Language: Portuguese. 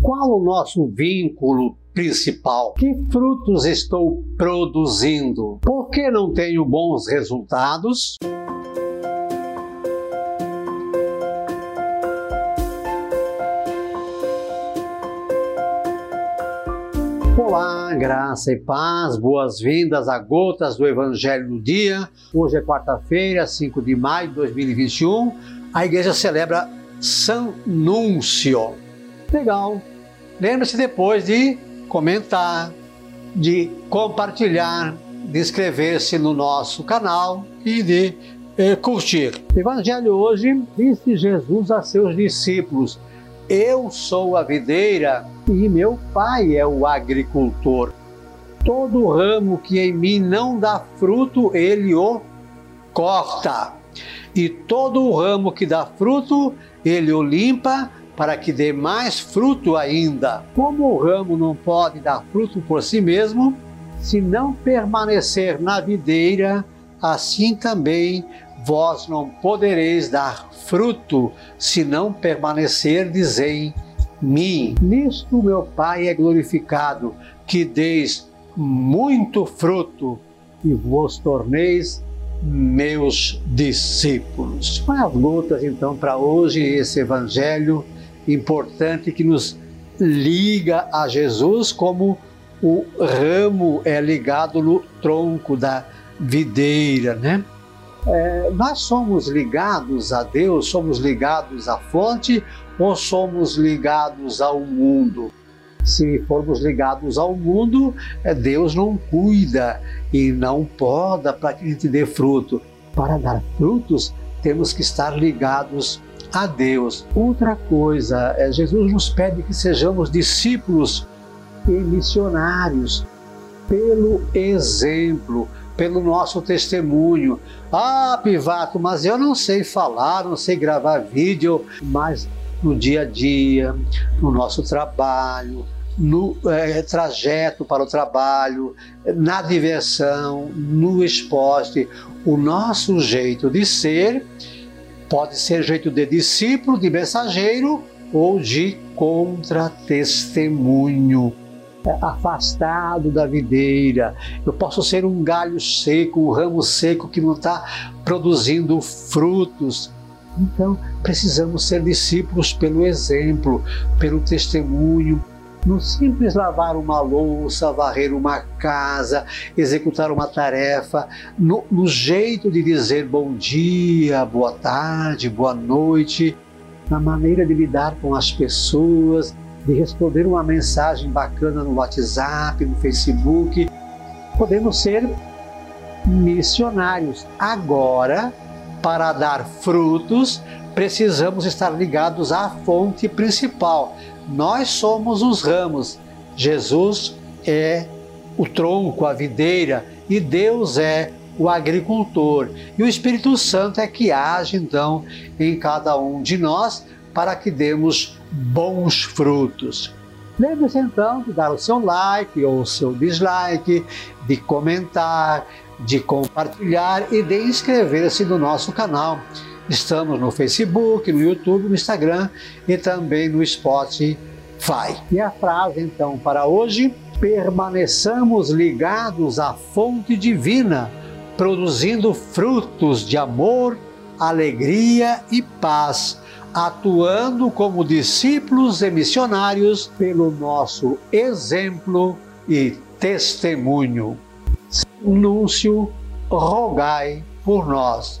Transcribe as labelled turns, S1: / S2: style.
S1: Qual o nosso vínculo principal? Que frutos estou produzindo? Por que não tenho bons resultados? Olá, graça e paz, boas-vindas a Gotas do Evangelho do Dia. Hoje é quarta-feira, 5 de maio de 2021. A igreja celebra São Núncio. Legal. Lembre-se depois de comentar, de compartilhar, de inscrever-se no nosso canal e de eh, curtir. Evangelho hoje disse Jesus a seus discípulos: Eu sou a videira e meu pai é o agricultor. Todo ramo que em mim não dá fruto, ele o corta. E todo ramo que dá fruto, ele o limpa para que dê mais fruto ainda. Como o ramo não pode dar fruto por si mesmo, se não permanecer na videira, assim também vós não podereis dar fruto se não permanecerdes em mim. Nisto meu Pai é glorificado, que deis muito fruto e vos torneis meus discípulos. As gotas então para hoje esse evangelho importante que nos liga a Jesus como o ramo é ligado no tronco da videira, né? É, nós somos ligados a Deus, somos ligados à fonte ou somos ligados ao mundo? Se formos ligados ao mundo, é, Deus não cuida e não poda para que a gente dê fruto. Para dar frutos, temos que estar ligados a Deus. Outra coisa, é, Jesus nos pede que sejamos discípulos e missionários pelo exemplo, pelo nosso testemunho. Ah, Pivato, mas eu não sei falar, não sei gravar vídeo, mas no dia a dia, no nosso trabalho, no é, trajeto para o trabalho, na diversão, no esporte, o nosso jeito de ser pode ser jeito de discípulo, de mensageiro ou de contra-testemunho. É, afastado da videira, eu posso ser um galho seco, um ramo seco que não está produzindo frutos. Então, precisamos ser discípulos pelo exemplo, pelo testemunho, no simples lavar uma louça, varrer uma casa, executar uma tarefa, no, no, jeito de dizer bom dia, boa tarde, boa noite, na maneira de lidar com as pessoas, de responder uma mensagem bacana no WhatsApp, no Facebook. Podemos ser missionários. Agora, para dar frutos, precisamos estar ligados à fonte principal. Nós somos os ramos, Jesus é o tronco, a videira, e Deus é o agricultor. E o Espírito Santo é que age então em cada um de nós para que demos bons frutos. Lembre-se então de dar o seu like ou o seu dislike, de comentar, de compartilhar e de inscrever-se no nosso canal. Estamos no Facebook, no YouTube, no Instagram e também no Spotify. E a frase então para hoje: permaneçamos ligados à fonte divina, produzindo frutos de amor, alegria e paz atuando como discípulos e missionários pelo nosso exemplo e testemunho. Núncio, rogai por nós.